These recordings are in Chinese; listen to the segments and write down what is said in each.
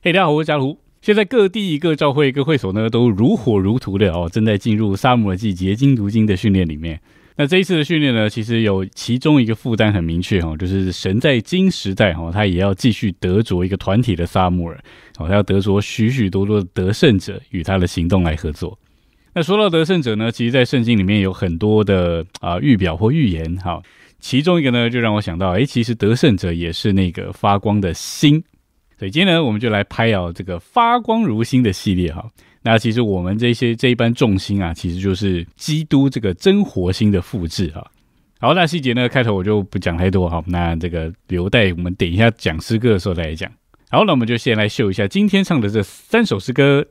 嘿，大家好，我是嘉图。现在各地各教会各会所呢，都如火如荼的哦，正在进入沙漠季结晶读经的训练里面。那这一次的训练呢，其实有其中一个负担很明确哈，就是神在金时代哈，他也要继续得着一个团体的萨姆尔，哦，他要得着许许多多的得胜者与他的行动来合作。那说到得胜者呢，其实，在圣经里面有很多的啊预表或预言哈，其中一个呢，就让我想到，哎，其实得胜者也是那个发光的星。所以今天呢，我们就来拍哦这个发光如星的系列哈。那其实我们这些这一班众星啊，其实就是基督这个真活星的复制哈。好，那细节呢，开头我就不讲太多哈。那这个留待我们等一下讲诗歌的时候再来讲。好，那我们就先来秀一下今天唱的这三首诗歌。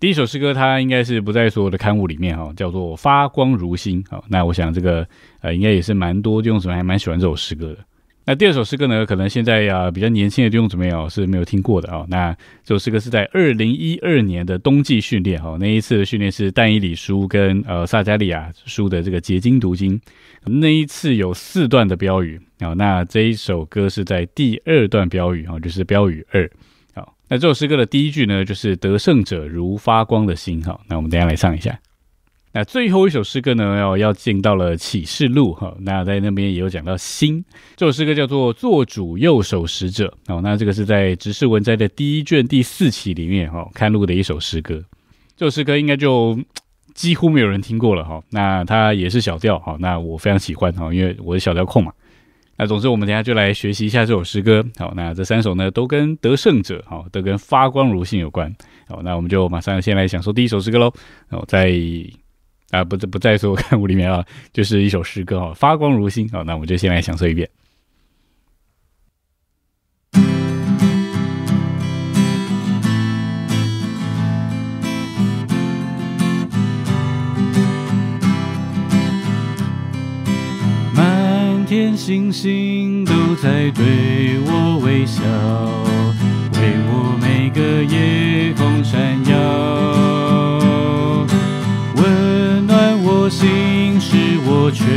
第一首诗歌它应该是不在所有的刊物里面哈，叫做《发光如星》。好，那我想这个呃，应该也是蛮多弟兄姊妹还蛮喜欢这首诗歌的。那第二首诗歌呢？可能现在啊比较年轻的弟兄姊妹哦是没有听过的啊。那这首诗歌是在二零一二年的冬季训练哈，那一次的训练是但以理书跟呃撒加利亚书的这个结晶读经，那一次有四段的标语啊。那这一首歌是在第二段标语哈，就是标语二。那这首诗歌的第一句呢，就是得胜者如发光的星哈。那我们等下来唱一下。那最后一首诗歌呢，要要进到了启示录哈。那在那边也有讲到星，这首诗歌叫做做主右手使者哦。那这个是在直视文摘的第一卷第四期里面哈刊录的一首诗歌。这首诗歌应该就几乎没有人听过了哈。那它也是小调哈。那我非常喜欢哈，因为我是小调控嘛。那总之我们等下就来学习一下这首诗歌。好，那这三首呢都跟得胜者好，都跟发光如星有关。好，那我们就马上先来享受第一首诗歌喽。哦，在。啊，不，不在所有 刊物里面啊，就是一首诗歌啊，发光如星好，那我们就先来享受一遍。星星都在对我微笑，为我每个夜空闪耀。温暖我心使我全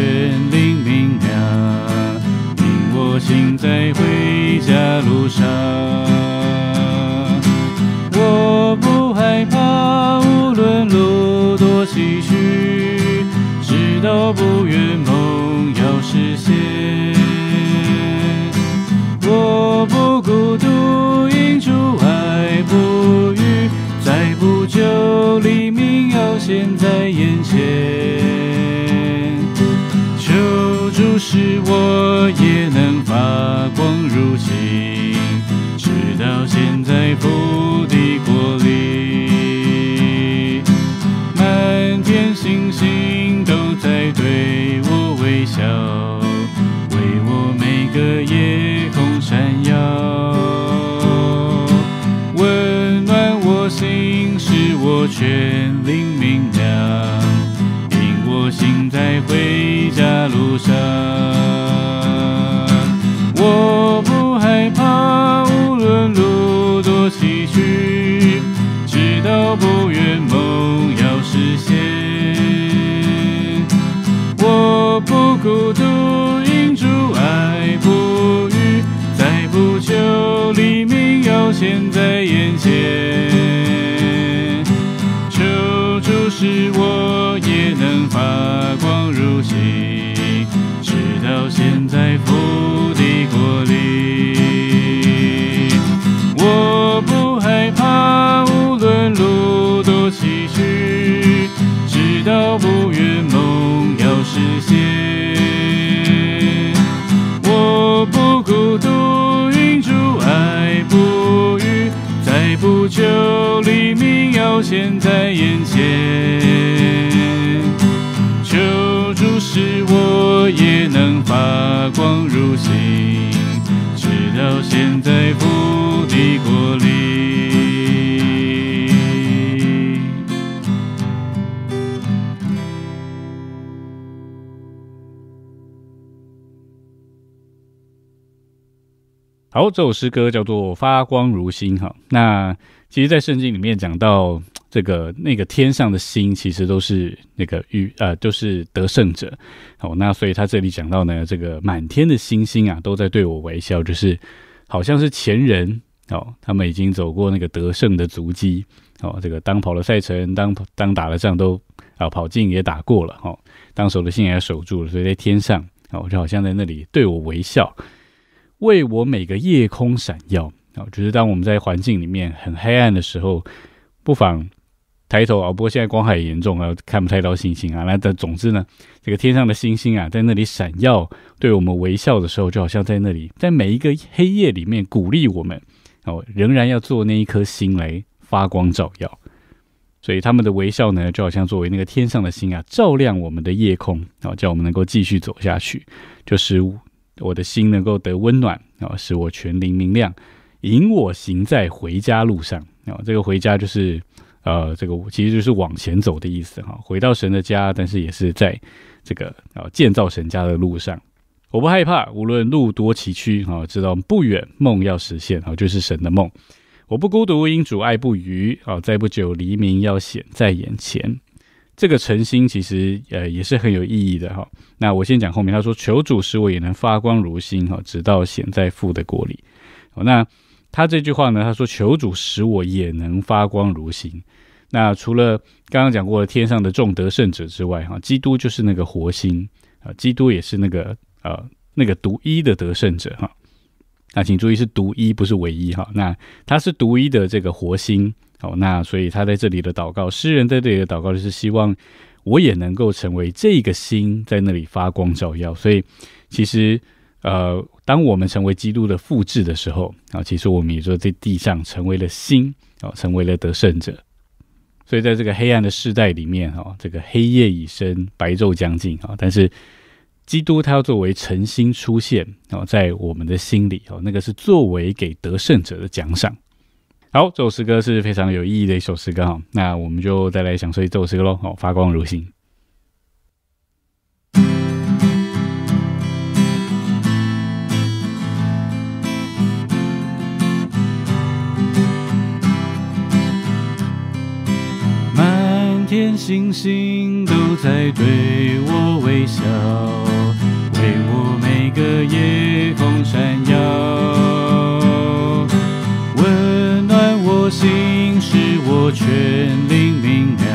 灵明亮，引我行在回家路上。我不害怕，无论路多崎岖，直到不愿梦要实现。我不孤独，因主爱不渝，再不久黎明要现，在眼前。使我也能发全灵明亮，引我行在回家路上。我不害怕，无论路多崎岖，直到不远梦要实现。我不孤独，因主爱不渝，再不求黎明，要现在眼前。使我也能发光如星，直到现在福地国里。我不害怕，无论路多崎岖，直到不愿梦要实现。我不孤独因主爱不渝，在不久黎明要现，在眼前。光如星，直到现在福地国里。好，这首诗歌叫做《发光如星》哈。那其实，在圣经里面讲到这个那个天上的星，其实都是那个与呃都是得胜者。哦，那所以他这里讲到呢，这个满天的星星啊，都在对我微笑，就是好像是前人哦，他们已经走过那个得胜的足迹。哦，这个当跑了赛程，当当打了仗都啊跑进也打过了。哦，当守的信也守住了，所以在天上哦，就好像在那里对我微笑，为我每个夜空闪耀。哦，就是当我们在环境里面很黑暗的时候，不妨。抬头啊！不过现在光害严重啊，看不太到星星啊。那但总之呢，这个天上的星星啊，在那里闪耀，对我们微笑的时候，就好像在那里，在每一个黑夜里面鼓励我们哦，仍然要做那一颗星来发光照耀。所以他们的微笑呢，就好像作为那个天上的星啊，照亮我们的夜空啊，叫我们能够继续走下去，就使我的心能够得温暖啊，使我全灵明亮，引我行在回家路上啊。这个回家就是。呃，这个其实就是往前走的意思哈，回到神的家，但是也是在这个啊建造神家的路上。我不害怕，无论路多崎岖啊，知道不远，梦要实现啊，就是神的梦。我不孤独，因主爱不渝啊，在不久黎明要显在眼前。这个诚心其实呃也是很有意义的哈。那我先讲后面，他说求主使我也能发光如星哈，直到显在父的国里。那他这句话呢，他说求主使我也能发光如星。那除了刚刚讲过的天上的众得胜者之外，哈，基督就是那个活星啊，基督也是那个呃那个独一的得胜者哈。那请注意是独一，不是唯一哈。那他是独一的这个活星，好，那所以他在这里的祷告，诗人在这里的祷告就是希望我也能够成为这个星，在那里发光照耀。所以其实呃，当我们成为基督的复制的时候啊，其实我们也就在地上成为了星啊，成为了得胜者。所以，在这个黑暗的时代里面，哈，这个黑夜已深，白昼将近，啊，但是基督他要作为晨星出现，哦，在我们的心里，哦，那个是作为给得胜者的奖赏。好，这首诗歌是非常有意义的一首诗歌，哈，那我们就再来享受这首诗歌喽，哦，发光如星。天星星都在对我微笑，为我每个夜空闪耀，温暖我心，使我全灵明亮，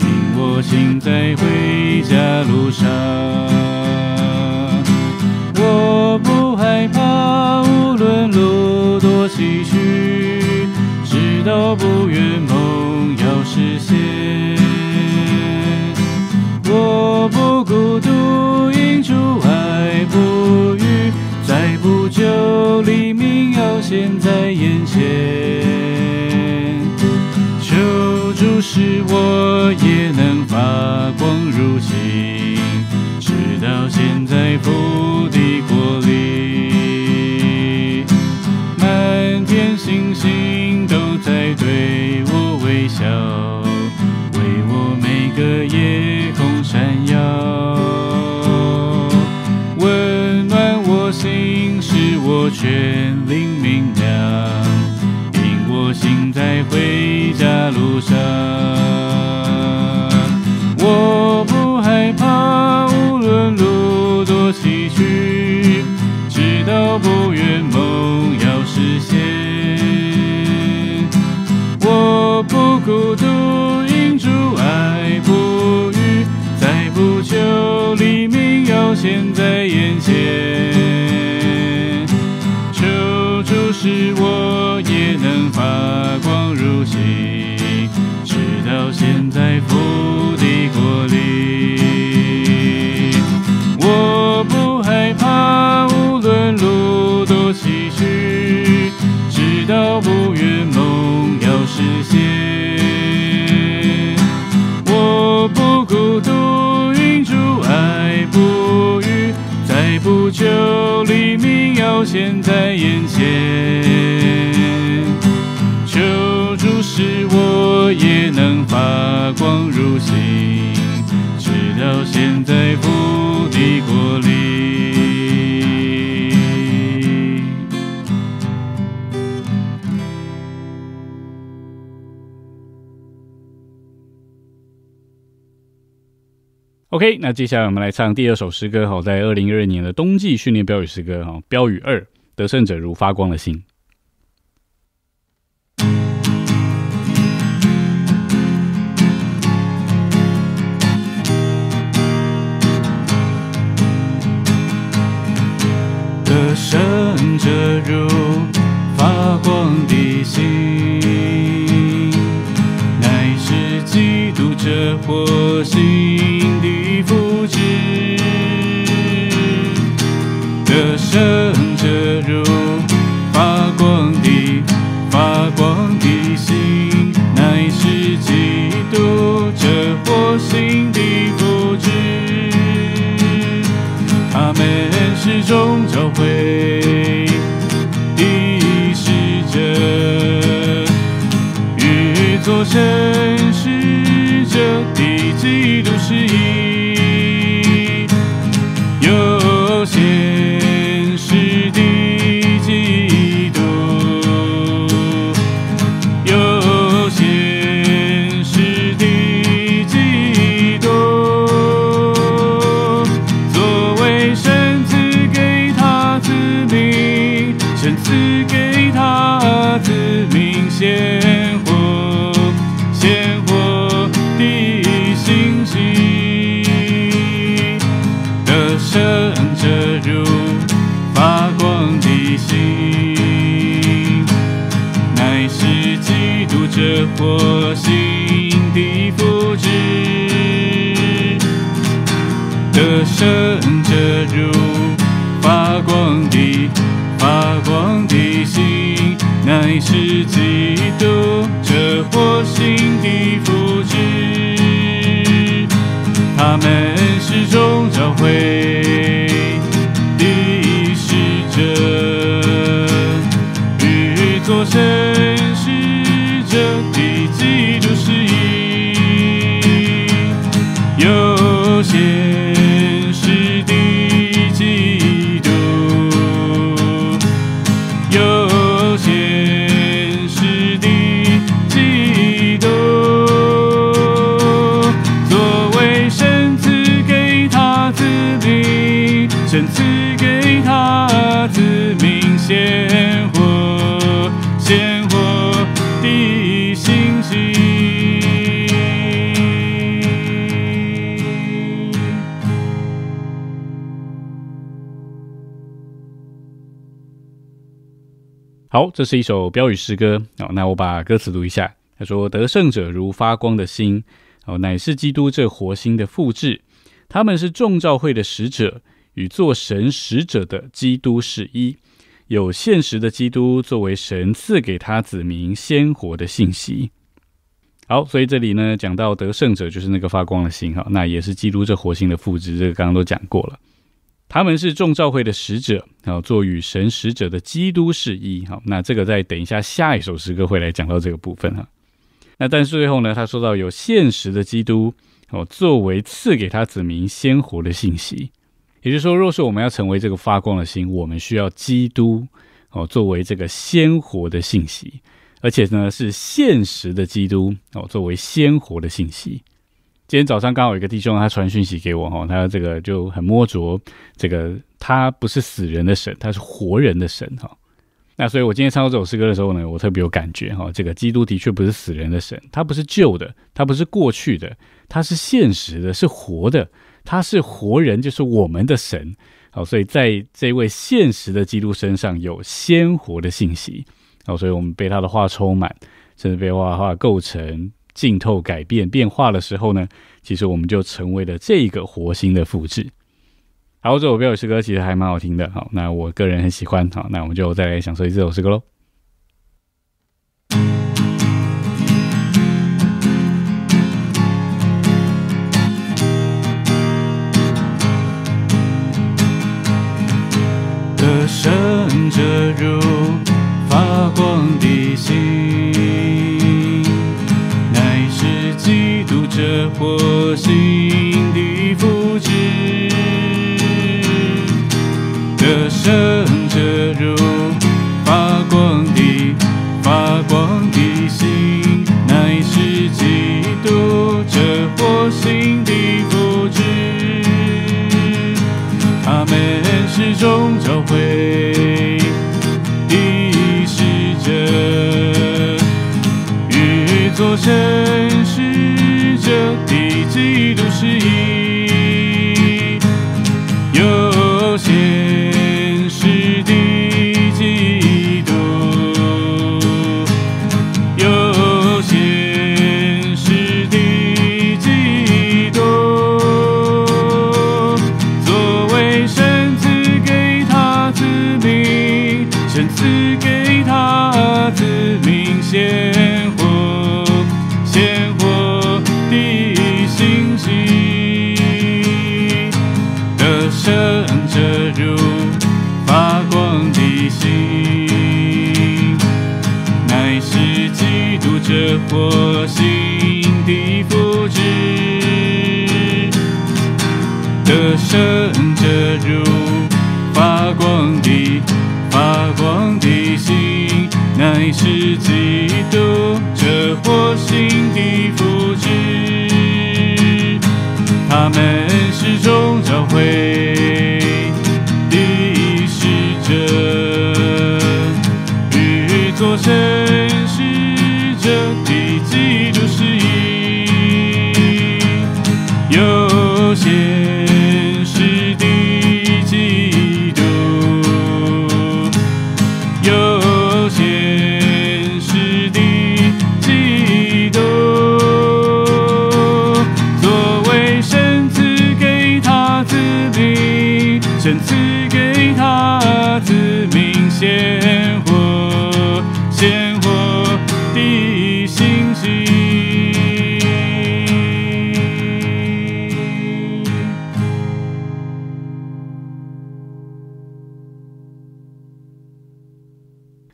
引我行在回家路上。我不害怕，无论路多崎岖，都不远梦要实现。我不孤独，因主爱不渝，在不久黎明要现，在眼前。求主使我也能发光如星，不语，再不求黎明，要。现在眼前，求主使我也能发光如星，直到现在父的国里。我不害怕，无论路多崎岖，直到不远梦独，云主爱不。不求黎明要现，在眼前，求主使我也能发光如星，直到现 OK，那接下来我们来唱第二首诗歌，好，在二零二二年的冬季训练标语诗歌，哈，标语二，得胜者如发光的星。得胜者如破心的复制。胜者如发光的星，乃是基督这火星的复制。得胜者如发光的发光的心，乃是基督这火星的复制。他们是众教会与作神使者的基督是一。有现实的基督，有现实的基督，作为神赐给他子民，神赐好，这是一首标语诗歌。好，那我把歌词读一下。他说：“得胜者如发光的星，哦，乃是基督这活星的复制。他们是众召会的使者，与做神使者的基督是一。有现实的基督作为神赐给他子民鲜活的信息。”好，所以这里呢讲到得胜者就是那个发光的星哈，那也是基督这活星的复制。这个刚刚都讲过了。他们是众召会的使者，然后，做与神使者的基督是一。好，那这个在等一下下一首诗歌会来讲到这个部分哈。那但是最后呢，他说到有现实的基督，哦，作为赐给他子民鲜活的信息。也就是说，若是我们要成为这个发光的星，我们需要基督，哦，作为这个鲜活的信息，而且呢是现实的基督，哦，作为鲜活的信息。今天早上刚好有一个弟兄他传讯息给我哈，他这个就很摸着这个他不是死人的神，他是活人的神哈。那所以我今天唱到这首诗歌的时候呢，我特别有感觉哈。这个基督的确不是死人的神，他不是旧的，他不是过去的，他是现实的，是活的，他是活人，就是我们的神。好，所以在这位现实的基督身上有鲜活的信息。好，所以我们被他的话充满，甚至被画画构成。浸透、改变、变化的时候呢，其实我们就成为了这个活星的复制。好，这首标语诗歌其实还蛮好听的，好，那我个人很喜欢，好，那我们就再来享受这首诗歌喽。得胜者如发光的星，这火星的复制。得胜者如发光的发光的心，乃是基督这火星的复制。他们是众教会的使者，与作神督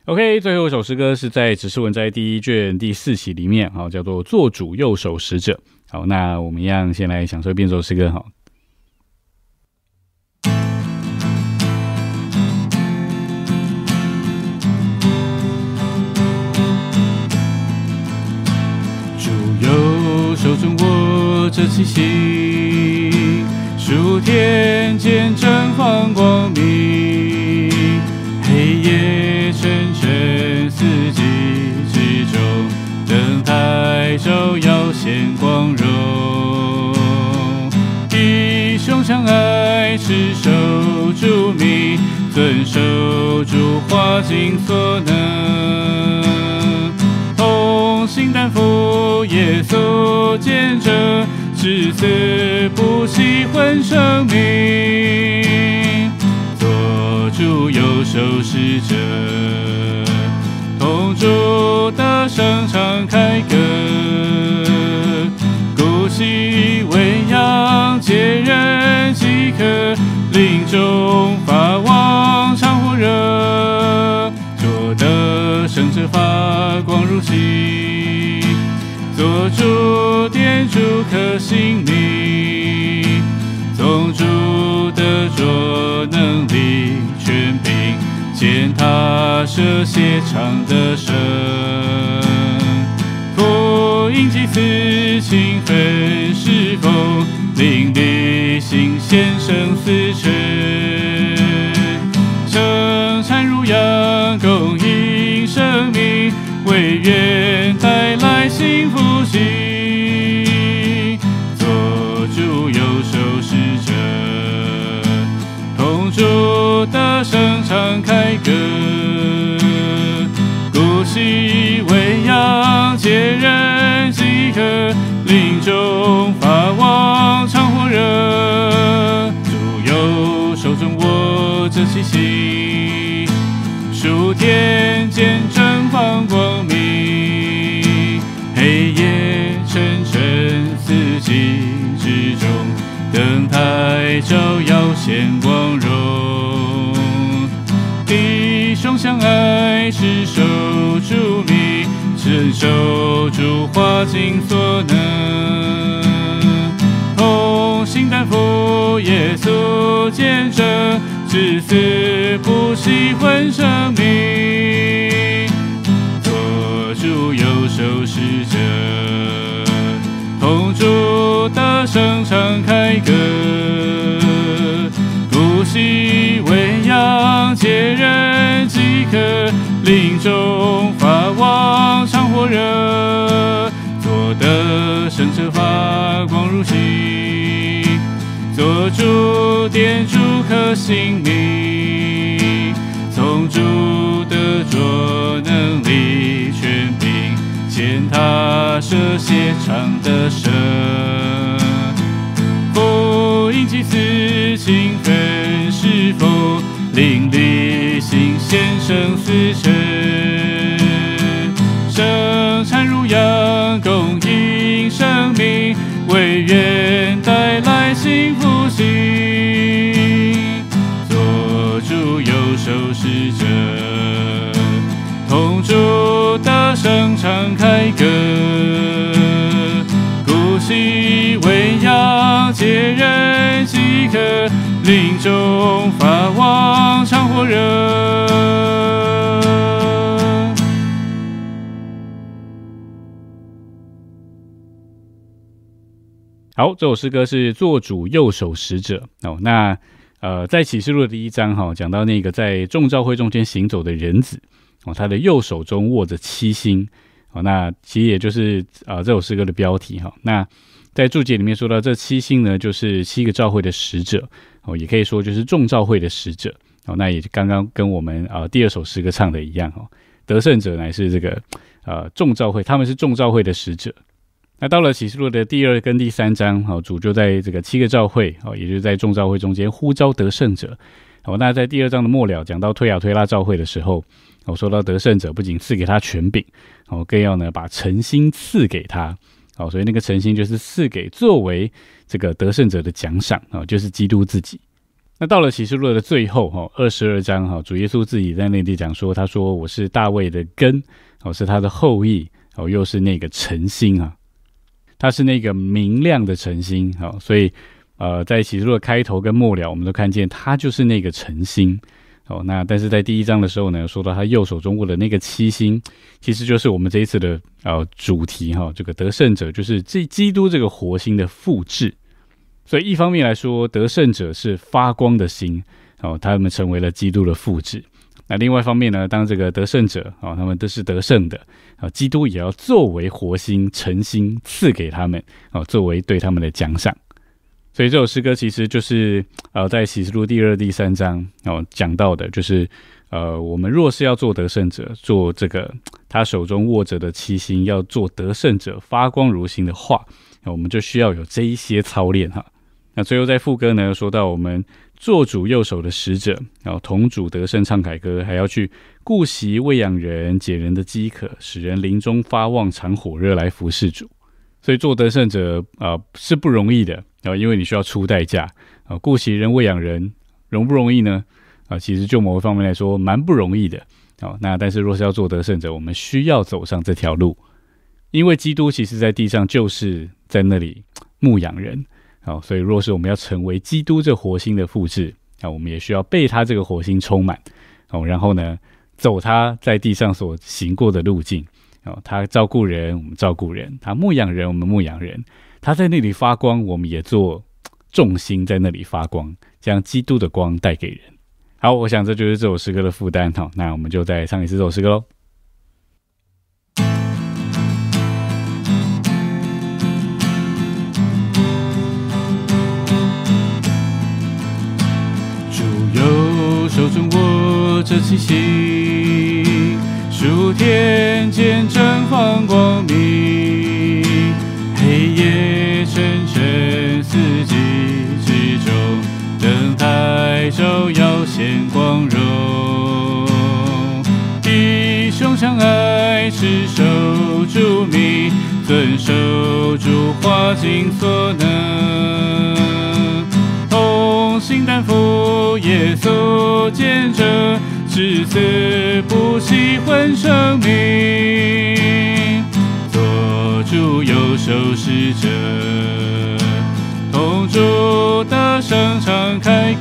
OK，最后一首诗歌是在《指示文摘》第一卷第四期里面，好，叫做“做主右手使者”。好，那我们一样先来享受变奏诗歌，好。主右手中握着七星，数天间绽放光明，黑夜沉沉四季之中，灯台照耀显光荣。弟兄相爱，持守主命，遵守主话，尽所能。同心担负耶稣见证，至死不惜换生命，做主右手使者，声唱开歌，鼓起为扬，接人即可，林中发旺常火热。做的圣者发光如星，做主点主可性命，宗主的着能力全凭见他舍血长的神，福音祭司勤奋侍奉，灵力行献生死权。生产如阳，供应生命，为愿带来幸福喜。做主右手使者，同主大声唱开歌，中发旺常火热。主右手中握着七星，数天间绽放光明，黑夜沉沉四季之中，灯台照耀显光荣。弟兄相爱，是守住命，承受主话，尽所能。同心担负耶稣见证，至死不惜混生命。做主右手使者，同主的声唱开歌，鼓喜为阳，皆人饥渴，林中法王，常火热。做得胜者发光如星，做主点主可性命，从主的着能力权柄，见他舍血长的为人带来幸福心。做主右手使者，同主的声敞开歌，鼓起为阳，皆人饥渴，林中发旺，常火热。好，这首诗歌是做主右手使者哦。那呃，在启示录的第一章哈，讲到那个在众召会中间行走的人子哦，他的右手中握着七星哦。那其实也就是啊，这首诗歌的标题哈。那在注解里面说到，这七星呢，就是七个召会的使者哦，也可以说就是众召会的使者哦。那也刚刚跟我们啊第二首诗歌唱的一样哦，得胜者乃是这个呃众召会，他们是众召会的使者。那到了启示录的第二跟第三章，好，主就在这个七个教会，哦，也就是在众教会中间呼召得胜者。好，那在第二章的末了讲到推亚推拉教会的时候，我说到得胜者不仅赐给他权柄，哦，更要呢把诚心赐给他。好，所以那个诚心就是赐给作为这个得胜者的奖赏啊，就是基督自己。那到了启示录的最后，哈，二十二章，哈，主耶稣自己在那里讲说，他说我是大卫的根，哦，是他的后裔，哦，又是那个诚心啊。它是那个明亮的晨星，好，所以呃，在启示录的开头跟末了，我们都看见它就是那个晨星，哦，那但是在第一章的时候呢，说到他右手中握的那个七星，其实就是我们这一次的呃主题哈，这个得胜者就是这基督这个活星的复制，所以一方面来说，得胜者是发光的星，哦，他们成为了基督的复制。那另外一方面呢，当这个得胜者啊，他们都是得胜的。啊，基督也要作为活心诚心赐给他们啊，作为对他们的奖赏。所以这首诗歌其实就是呃，在启示录第二、第三章哦讲到的，就是呃，我们若是要做得胜者，做这个他手中握着的七星，要做得胜者发光如星的话，那我们就需要有这一些操练哈。那最后在副歌呢，说到我们。做主右手的使者，然后同主得胜唱凯歌，还要去顾惜喂养人、解人的饥渴，使人临终发旺，常火热来服侍主。所以做得胜者啊是不容易的啊，因为你需要出代价啊，顾惜人、喂养人，容不容易呢？啊，其实就某个方面来说，蛮不容易的啊。那但是若是要做得胜者，我们需要走上这条路，因为基督其实在地上就是在那里牧养人。好，所以若是我们要成为基督这火星的复制，那我们也需要被他这个火星充满，哦，然后呢，走他在地上所行过的路径，哦，他照顾人，我们照顾人；他牧养人，我们牧养人；他在那里发光，我们也做重心在那里发光，将基督的光带给人。好，我想这就是这首诗歌的负担。好，那我们就再唱一次这首诗歌喽。着七星，数天见证放光明，黑夜沉沉，四季之中，灯台照耀显光荣。弟兄相爱，持守主命，遵守主花尽所能。心担负耶稣见证，至死不惜换生命，做主右手使者，同主大声敞开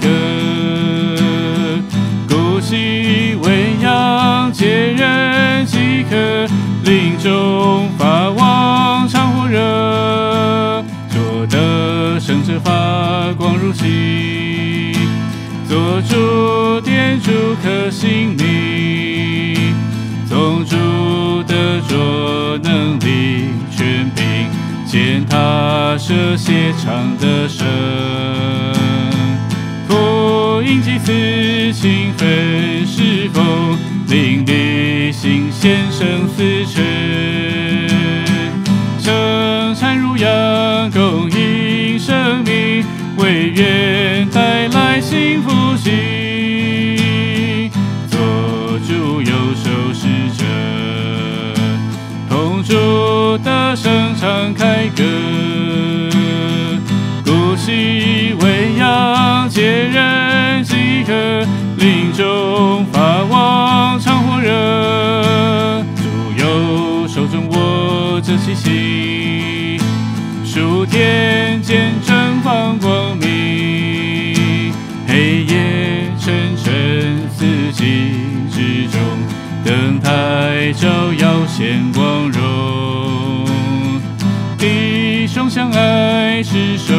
他舍血长的神，福音祭司情分是否淋漓心献生死权，生产如羊供应生命，为愿带来幸福喜，做主右手使者，同主的声唱开歌，鼓起为扬接人饥渴，林中发旺常火热，主右手中握着气息，数天见证放光明，黑夜沉沉四季之中，灯台照耀显光。相爱是守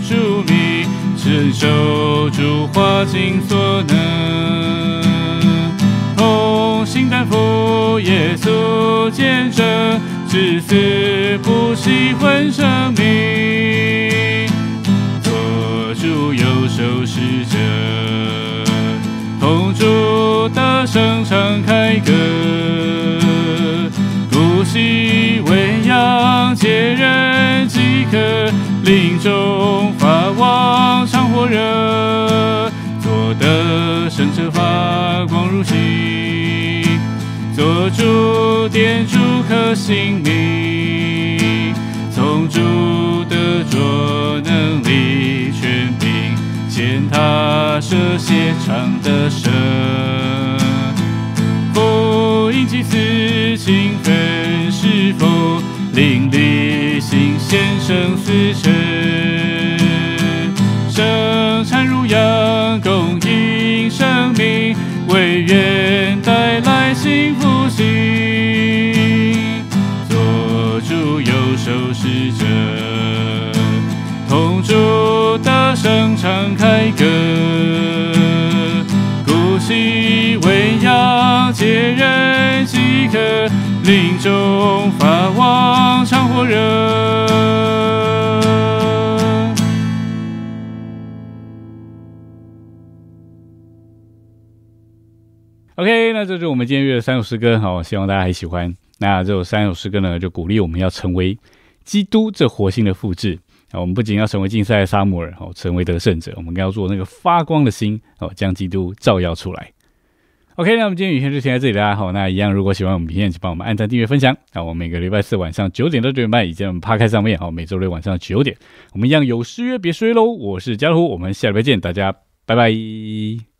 住命，承受主化尽所能，同心担负耶稣见证，至死不惜换生命，做主右手使者，同主大声唱开。林中发旺常火热，做得圣者发光如星，做主点主可心明，从主的着能力全凭，见他舍血长的神。福音祭司情分是否心献生死权？生产如羊供应生命，为愿带来幸福喜，做主右手使者，同主大声唱开歌。鼓起为扬接人饥渴，林中发旺常火热。这就是我们今天约的三首诗歌，好，希望大家还喜欢。那这首三首诗歌呢，就鼓励我们要成为基督这活性的复制啊。我们不仅要成为竞赛的沙姆尔，哦，成为得胜者，我们更要做那个发光的心，哦，将基督照耀出来。OK，那我们今天影片就先在这里啦。好，那一样，如果喜欢我们影片，请帮我们按赞、订阅、分享。那我们每个礼拜四晚上九点到九点半，以及我们趴开上面，好，每周六晚上九点，我们一样有失约别睡喽。我是家虎，我们下礼拜见，大家拜拜。